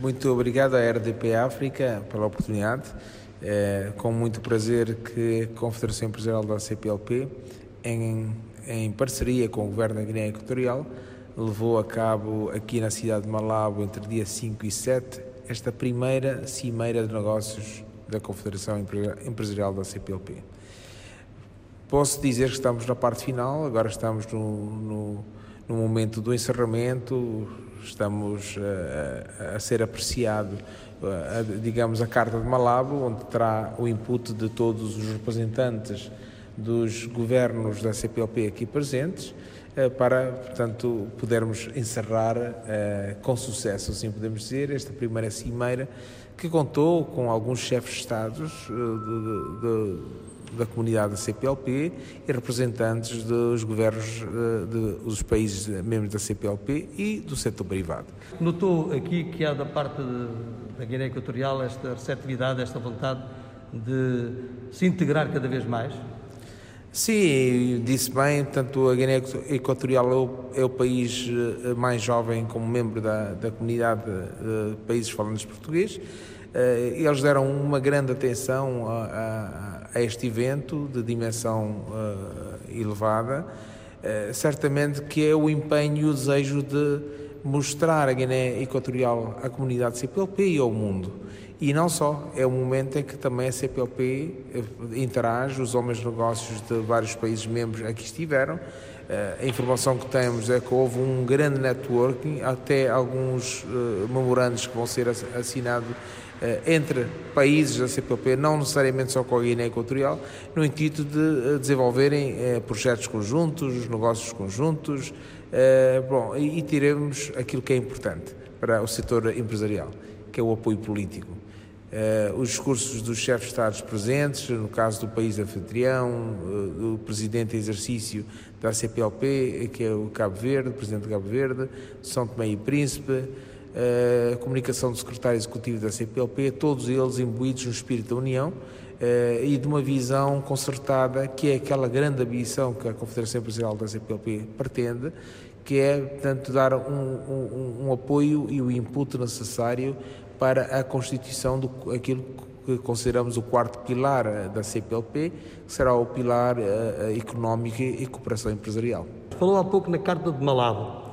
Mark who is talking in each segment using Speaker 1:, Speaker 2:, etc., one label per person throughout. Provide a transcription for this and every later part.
Speaker 1: Muito obrigado à RDP África pela oportunidade. É com muito prazer que a Confederação Empresarial da CPLP, em, em parceria com o Governo da Guiné Equatorial, levou a cabo aqui na cidade de Malabo, entre dia 5 e 7, esta primeira cimeira de negócios da Confederação Empresarial da CPLP. Posso dizer que estamos na parte final, agora estamos no, no, no momento do encerramento, estamos a, a ser apreciado, a, digamos, a Carta de Malabo, onde terá o input de todos os representantes dos governos da CPLP aqui presentes, eh, para, portanto, podermos encerrar com sucesso, assim podemos dizer, esta primeira cimeira que contou com alguns chefes de Estados da comunidade da CPLP e representantes dos governos uh, dos países membros da CPLP e do setor privado.
Speaker 2: Notou aqui que há da parte de, da Guiné Equatorial esta receptividade, esta vontade de se integrar cada vez mais?
Speaker 1: Sim, disse bem, tanto a Guiné Equatorial é o, é o, país eh, mais jovem como membro da, da comunidade de países falantes português. Eh, eles deram uma grande atenção a, a, a este evento de dimensão uh, elevada. Uh, certamente que é o empenho e o desejo de mostrar a Guiné Equatorial à comunidade CPLP e ao mundo. E não só, é um momento em que também a CPLP eh, interage, os homens de negócios de vários países membros aqui estiveram. Eh, a informação que temos é que houve um grande networking, até alguns memorandos que vão ser assinados entre países da CPLP, não necessariamente só com a Guiné Equatorial, no intuito de desenvolverem uh, projetos conjuntos, negócios conjuntos, bom, e, tiremos aquilo que é importante para o setor empresarial, que é o apoio político. Os discursos dos chefes de Estados presentes, no caso do país anfitrião, do presidente em exercício da CPLP, que é o Cabo Verde, o presidente de Cabo Verde, São Tomé e Príncipe, a comunicação do secretário executivo da CPLP, todos eles imbuídos no espírito da União e de uma visão concertada, que é aquela grande ambição que a Confederação Empresarial da CPLP pretende, que é, portanto, dar um, um, um apoio e o input necessário para a constituição do aquilo que consideramos o quarto pilar eh, da CPLP, que será o pilar económico e cooperação empresarial.
Speaker 2: Falou há pouco na Carta de Malabo,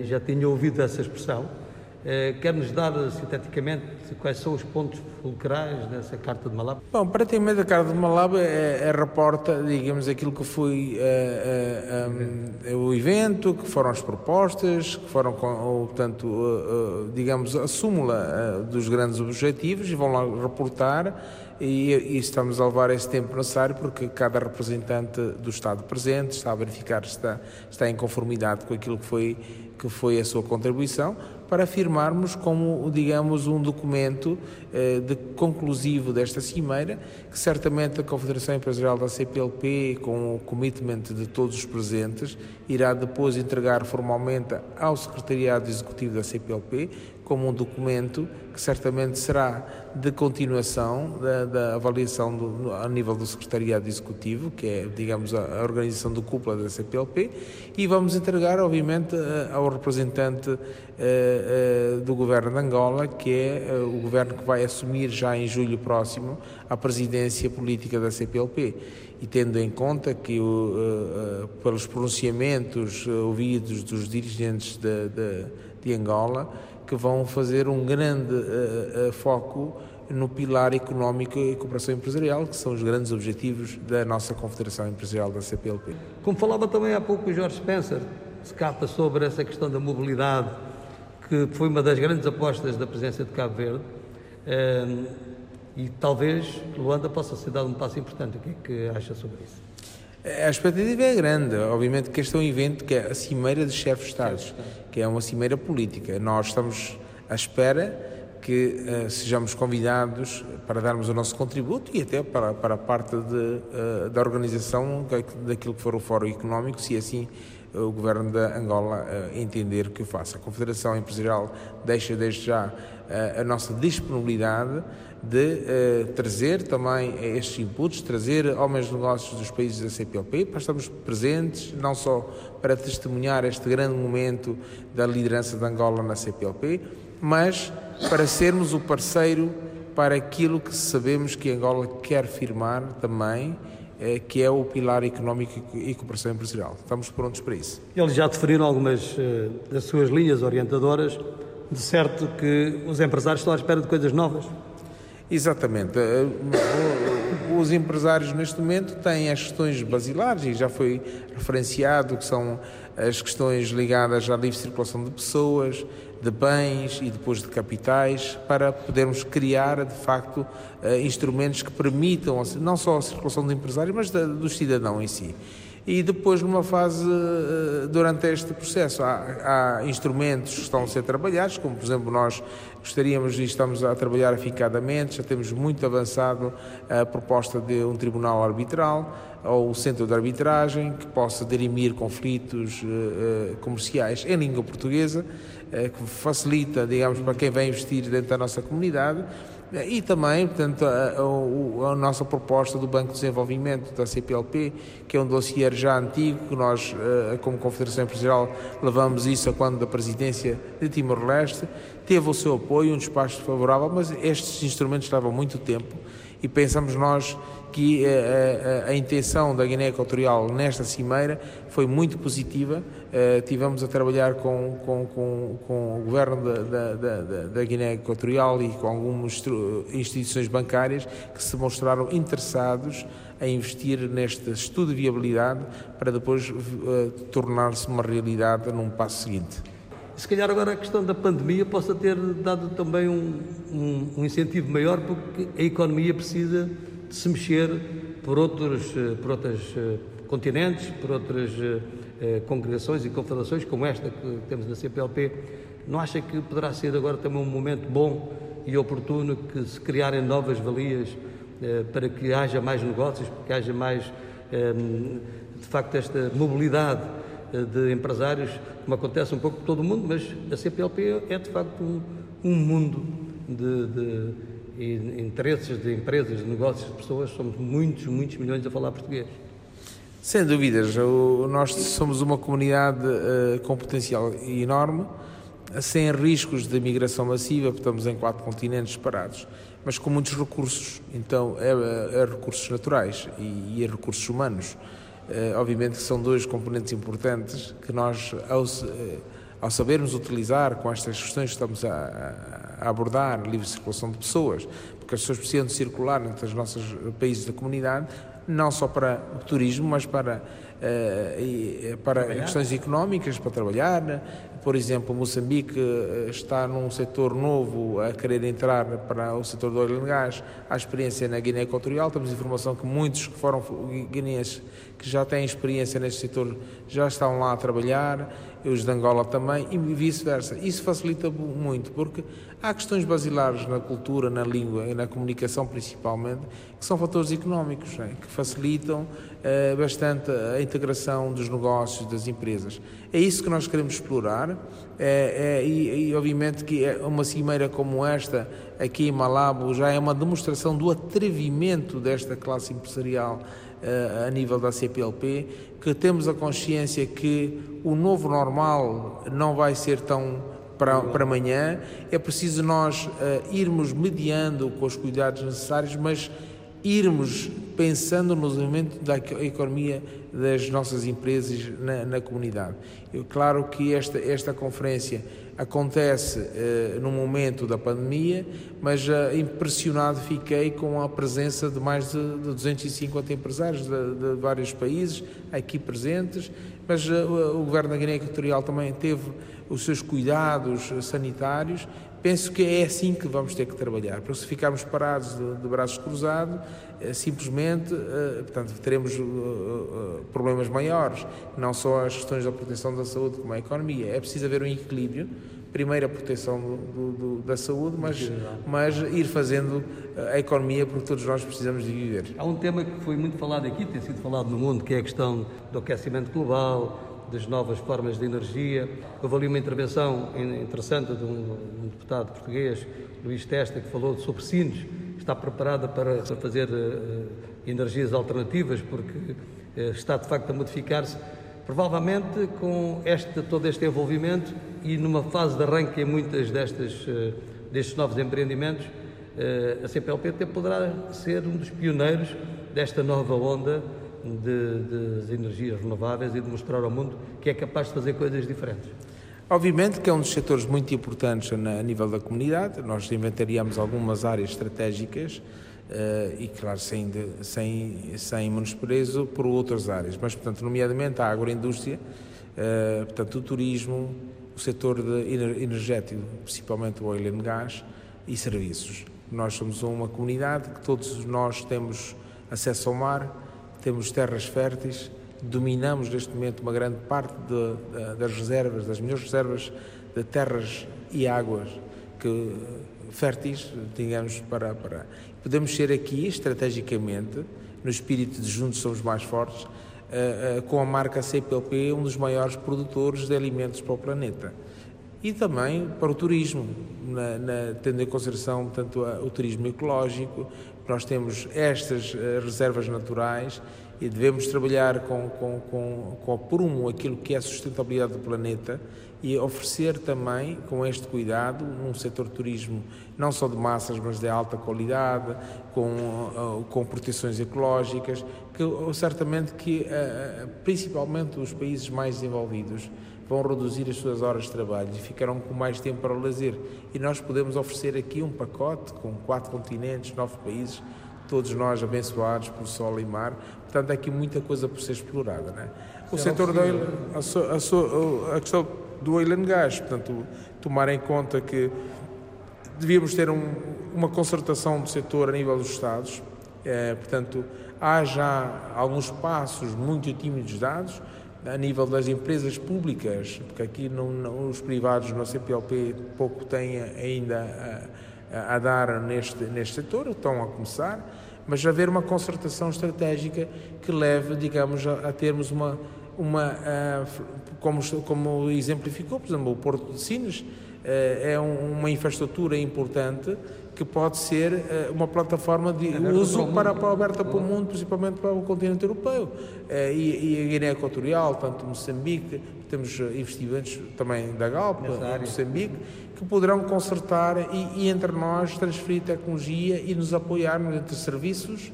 Speaker 2: já tinha ouvido essa expressão. Eh, quer-nos dar, sinteticamente, quais são os pontos fulcrais dessa Carta de Malabo?
Speaker 1: Bom, praticamente a Carta de Malabo é, é reporta, digamos, aquilo que foi uh, um, o evento, que foram as propostas, que foram, portanto, digamos, a súmula dos grandes objetivos e vão lá reportar e, e, estamos a levar esse tempo necessário porque cada representante do Estado presente está a verificar se está, está em conformidade com aquilo que foi, que foi a sua contribuição para afirmarmos como, digamos, um documento eh, de conclusivo desta cimeira, que certamente a Confederação Empresarial da CPLP, com o commitment de todos os presentes, irá depois entregar formalmente ao Secretariado Executivo da CPLP, como um documento que certamente será de continuação da, da avaliação do, a nível do Secretariado Executivo, que é, digamos, a, a organização do cúpula da CPLP, e vamos entregar, obviamente, eh, ao representante eh, eh, do governo de Angola, que é o governo que vai assumir já em julho próximo a presidência política da CPLP. E tendo em conta que, pelos pronunciamentos ouvidos dos dirigentes de, de, de Angola, que vão fazer um grande uh, uh, foco no pilar económico e cooperação empresarial, que são os grandes objetivos da nossa Confederação Empresarial da CPLP.
Speaker 2: Como falava também há pouco o Jorge Spencer, se capa sobre essa questão da mobilidade que foi uma das grandes apostas da presença de Cabo Verde. E talvez Luanda possa ser dado um passo importante. O que é que acha sobre isso?
Speaker 1: A expectativa é grande. Obviamente que este é um evento que é a Cimeira de Chefes de Estados, que é uma cimeira política. Nós estamos à espera que uh, sejamos convidados para darmos o nosso contributo e até para, para a parte de, uh, da organização daquilo que for o Fórum Económico, se assim o governo da Angola uh, entender que o faça. A Confederação Empresarial deixa desde já uh, a nossa disponibilidade de trazer também estes inputs, trazer homens de negócios dos países da CPLP, para estarmos presentes, não só para testemunhar este grande momento da liderança de Angola na CPLP, mas para sermos o parceiro para aquilo que sabemos que Angola quer firmar também, eh, que é o pilar económico e cooperação empresarial. Estamos prontos para isso.
Speaker 2: Eles já definiram algumas eh, das suas linhas orientadoras, de certo que os empresários estão à espera de coisas novas.
Speaker 1: Exatamente. Eh, os empresários neste momento têm as questões basilares e já foi referenciado que são as questões ligadas à livre circulação de pessoas, de bens e depois de capitais, para podermos criar, de facto, eh, instrumentos que permitam não só a circulação de empresários, mas do cidadão em si. E depois, numa fase, eh, durante este processo, há, há, instrumentos que estão a ser trabalhados, como, por exemplo, nós gostaríamos e estamos a trabalhar aficadamente, já temos muito avançado a proposta de um tribunal arbitral, ou o centro de arbitragem que possa dirimir conflitos uh, comerciais em língua portuguesa, que facilita, digamos, para quem vem investir dentro da nossa comunidade. E também, portanto, a, a, a, nossa proposta do Banco de Desenvolvimento da CPLP, que é um dossiê já antigo, que nós, como Confederação Empresarial, levamos isso a quando da presidência de Timor-Leste, teve o seu apoio, um despacho favorável, mas estes instrumentos levam muito tempo e pensamos nós que a, eh, a, eh, a intenção da Guiné Equatorial nesta cimeira foi muito positiva. Uh, tivemos a trabalhar com, com, com, com o governo da, da, da, da, Guiné Equatorial e com algumas instituições bancárias que se mostraram interessados a investir neste estudo de viabilidade para depois uh, tornar-se uma realidade num passo seguinte.
Speaker 2: Se calhar agora a questão da pandemia possa ter dado também um, um, um incentivo maior porque a economia precisa de se mexer por outros, eh, por outros eh, continentes, por outras eh, congregações e confederações como esta que temos na CPLP. Não acha que poderá ser agora também um momento bom e oportuno que se criarem novas valias para que haja mais negócios, para que haja mais, de facto, esta mobilidade de empresários, como acontece um pouco por todo mundo, mas a CPLP é de facto um, um mundo de, de interesses de empresas, de negócios, de pessoas, somos muitos, muitos milhões a falar português.
Speaker 1: Sem dúvidas, nós somos uma comunidade uh, com potencial enorme, sem riscos de migração massiva, porque estamos em quatro continentes separados, mas com muitos recursos, então é, é recursos naturais e, e é recursos humanos. Uh, obviamente que são dois componentes importantes que nós, ao, uh, ao sabermos utilizar com estas questões que estamos a, a abordar livre circulação de pessoas, porque as pessoas precisam de circular entre os nossos países da comunidade, não só para o turismo, mas para, uh, para questões económicas, para trabalhar. Por exemplo, Moçambique eh, está num setor novo a querer entrar para o setor do óleo e gás. Há experiência na Guiné Equatorial, temos informação que muitos que foram guineenses que já têm experiência neste setor já estão lá a trabalhar os de Angola também e vice-versa. Isso facilita muito, porque há questões basilares na cultura, na língua e na comunicação principalmente, que são fatores económicos, é? que facilitam eh, bastante a integração dos negócios, das empresas. É isso que nós queremos explorar é, é, e, e, obviamente que é uma cimeira como esta aqui em Malabo já é uma demonstração do atrevimento desta classe empresarial uh, a nível da CPLP, que temos a consciência que o novo normal não vai ser tão para, para amanhã, é preciso nós uh, irmos mediando com os cuidados necessários, mas irmos pensando no desenvolvimento da economia das nossas empresas na, na comunidade. Eu, claro que esta, esta conferência acontece uh, no momento da pandemia, mas uh, impressionado fiquei com a presença de mais de, de 250 empresários de, de, vários países aqui presentes, mas uh, o Governo da Guiné Equatorial também teve os seus cuidados sanitários. Penso que é assim que vamos ter que trabalhar, porque se ficarmos parados de, de braços cruzados, simplesmente, portanto, teremos problemas maiores, não só as questões da proteção da saúde como a economia. É preciso haver um equilíbrio primeiro a proteção do, do, da saúde, mas, mas ir fazendo a economia, porque todos nós precisamos de viver.
Speaker 2: Há um tema que foi muito falado aqui, tem sido falado no mundo, que é a questão do aquecimento global, das novas formas de energia. Houve ali uma intervenção interessante de um, deputado português, Luís Testa, que falou sobre Sines, está preparada para, fazer uh, energias alternativas, porque está de facto a modificar-se Provavelmente com este, todo este envolvimento e numa fase de arranque em muitas destas, eh, destes novos empreendimentos, eh, a CPLP poderá ser um dos pioneiros desta nova onda de, de energias renováveis e de mostrar ao mundo que é capaz de fazer coisas diferentes.
Speaker 1: Obviamente que é um dos setores muito importantes a nível da comunidade. Nós inventariamos algumas áreas estratégicas e, claro, sem, sem, sem menosprezo por outras áreas. Mas, portanto, nomeadamente a agroindústria, uh, portanto, o turismo, o setor energético, principalmente o oil and gas e serviços. Nós somos uma comunidade que todos nós temos acesso ao mar, temos terras férteis, dominamos neste momento uma grande parte de, de, das reservas, das melhores reservas de terras e águas que, férteis, digamos, para, para. Podemos ser aqui, estrategicamente, no espírito de juntos somos mais fortes, uh, uh, com a marca CPLP, um dos maiores produtores de alimentos para o planeta. E também para o turismo, na, na, tendo em consideração tanto o turismo ecológico, nós temos estas uh, reservas naturais e devemos trabalhar com, com, com, com o prumo aquilo que é a sustentabilidade do planeta e oferecer também, com este cuidado, um setor de turismo não só de massas, mas de alta qualidade, com, uh, com proteções ecológicas, que uh, certamente que, uh, principalmente os países mais desenvolvidos, vão reduzir as suas horas de trabalho e ficarão com mais tempo para o lazer. E nós podemos oferecer aqui um pacote com quatro continentes, nove países, todos nós abençoados por sol e mar. Portanto, há aqui muita coisa por ser explorada. Não é? O setor da a, a, a, questão do oil and gas, portanto, tomar em conta que devíamos ter um, uma concertação do setor a nível dos Estados, é, portanto, há já alguns passos muito tímidos dados, a nível das empresas públicas, porque aqui não, não, os privados no CPLP pouco têm ainda a, a, dar neste, neste setor, estão a começar, mas haver uma concertação estratégica que leve, digamos, a, a termos uma, uma a, como, como exemplificou, por exemplo, o Porto de Sines, é uma infraestrutura importante que pode ser uh, uma plataforma de uso para, para aberta para o mundo, principalmente para o continente europeu. Uh, e, e, a Guiné Equatorial, tanto Moçambique, temos investimentos também da Galp, Moçambique, que poderão consertar e, e, entre nós transferir tecnologia e nos apoiar entre serviços,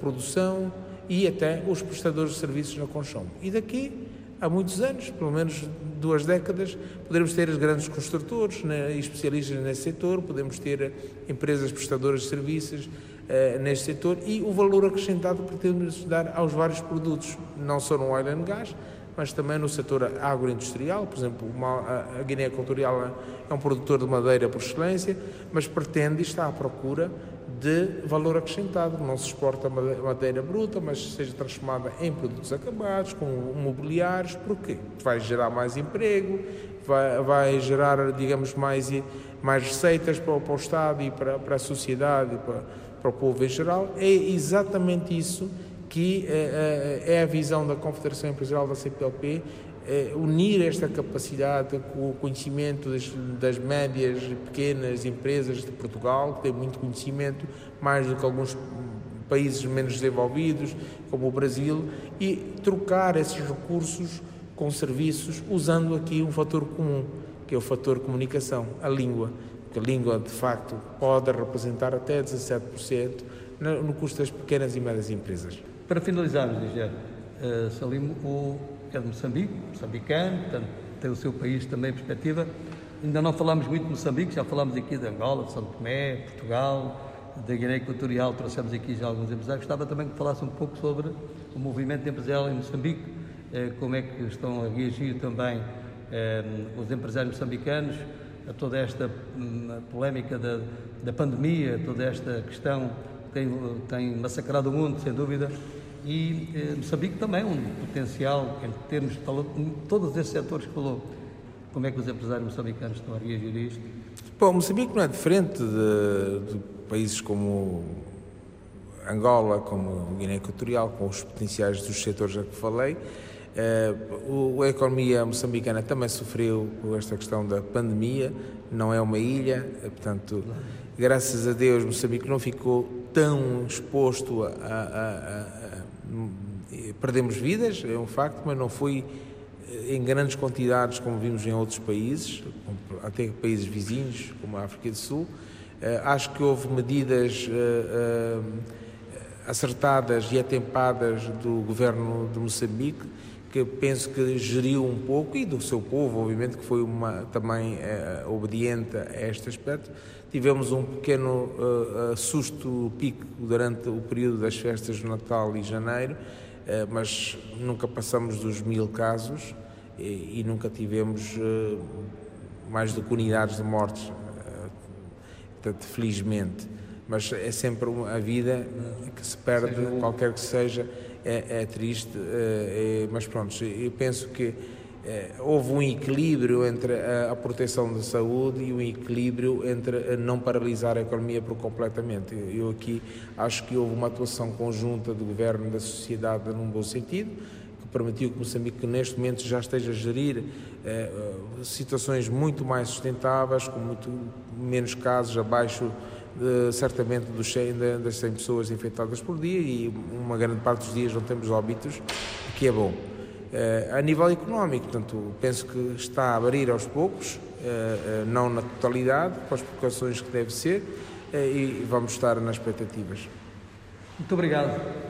Speaker 1: produção e até os prestadores de serviços na Conchom. E daqui há muitos anos, pelo menos duas décadas, poderemos ter grandes construtores né, e especialistas nesse setor, podemos ter empresas prestadoras de serviços uh, neste setor e o valor acrescentado que pretendemos dar aos vários produtos, não só no oil and gas, mas também no setor agroindustrial, por exemplo, uma, a Guiné Equatorial é um produtor de madeira por excelência, mas pretende e está à procura de valor acrescentado. Não se exporta madeira bruta, mas seja transformada em produtos acabados, com mobiliários, porque vai gerar mais emprego, vai, vai gerar, digamos, mais, mais receitas para, para o Estado e para, para a sociedade para, para o povo em geral. É exatamente isso que é, é a visão da Confederação Empresarial da CPLP é, unir esta capacidade com o conhecimento das, das, médias e pequenas empresas de Portugal, que têm muito conhecimento, mais do que alguns países menos desenvolvidos, como o Brasil, e trocar esses recursos com serviços, usando aqui um fator comum, que é o fator comunicação, a língua. Porque a língua, de facto, pode representar até 17% no custo das pequenas e médias empresas.
Speaker 2: Para finalizarmos, Nigéria, uh, Salim, o é de Moçambique, moçambicano, portanto, tem o seu país também perspectiva. Ainda não falamos muito de Moçambique, já falamos aqui de Angola, de São Tomé, Portugal, da Guiné Equatorial, trouxemos aqui já alguns empresários. Gostava também que falasse um pouco sobre o movimento empresarial em Moçambique, eh, como é que estão a reagir também eh, os empresários moçambicanos a toda esta hum, polémica da, da pandemia, toda esta questão que tem, tem massacrado o mundo, sem dúvida e eh, Moçambique também um potencial em termos de todos esses setores que falou. Como é que os empresários moçambicanos estão a reagir a isto?
Speaker 1: Bom, Moçambique não é diferente de, de países como Angola, como Guiné Equatorial, com os potenciais dos setores a que falei. Uh, a economia moçambicana também sofreu com esta questão da pandemia, não é uma ilha, eh, portanto, graças a Deus, Moçambique não ficou tão exposto a, a, a perdemos vidas, é um facto, mas não foi em grandes quantidades como vimos em outros países, até países vizinhos, como a África do Sul. Acho que houve medidas acertadas e atempadas do governo de Moçambique que penso que geriu um pouco e do seu povo, obviamente, que foi uma, também obediente a este aspecto. Tivemos um pequeno uh, susto pico durante o período das festas de Natal e Janeiro, uh, mas nunca passamos dos mil casos e, e nunca tivemos uh, mais do que unidades de mortes, portanto, felizmente. Mas é sempre a vida que se perde, qualquer que seja é, é triste, mas pronto, eu penso que houve um equilíbrio entre a, proteção da saúde e um equilíbrio entre não paralisar a economia por completamente. Eu aqui acho que houve uma atuação conjunta do governo da sociedade num bom sentido, que permitiu que Moçambique neste momento já esteja a gerir é, situações muito mais sustentáveis, com muito menos casos abaixo de, certamente dos 100, das 100 pessoas infectadas por dia e uma grande parte dos dias não temos óbitos, o que é bom. Uh, a nível económico, portanto, penso que está a abrir aos poucos, uh, uh, não na totalidade, com as precauções que deve ser, e vamos estar nas expectativas.
Speaker 2: Muito obrigado.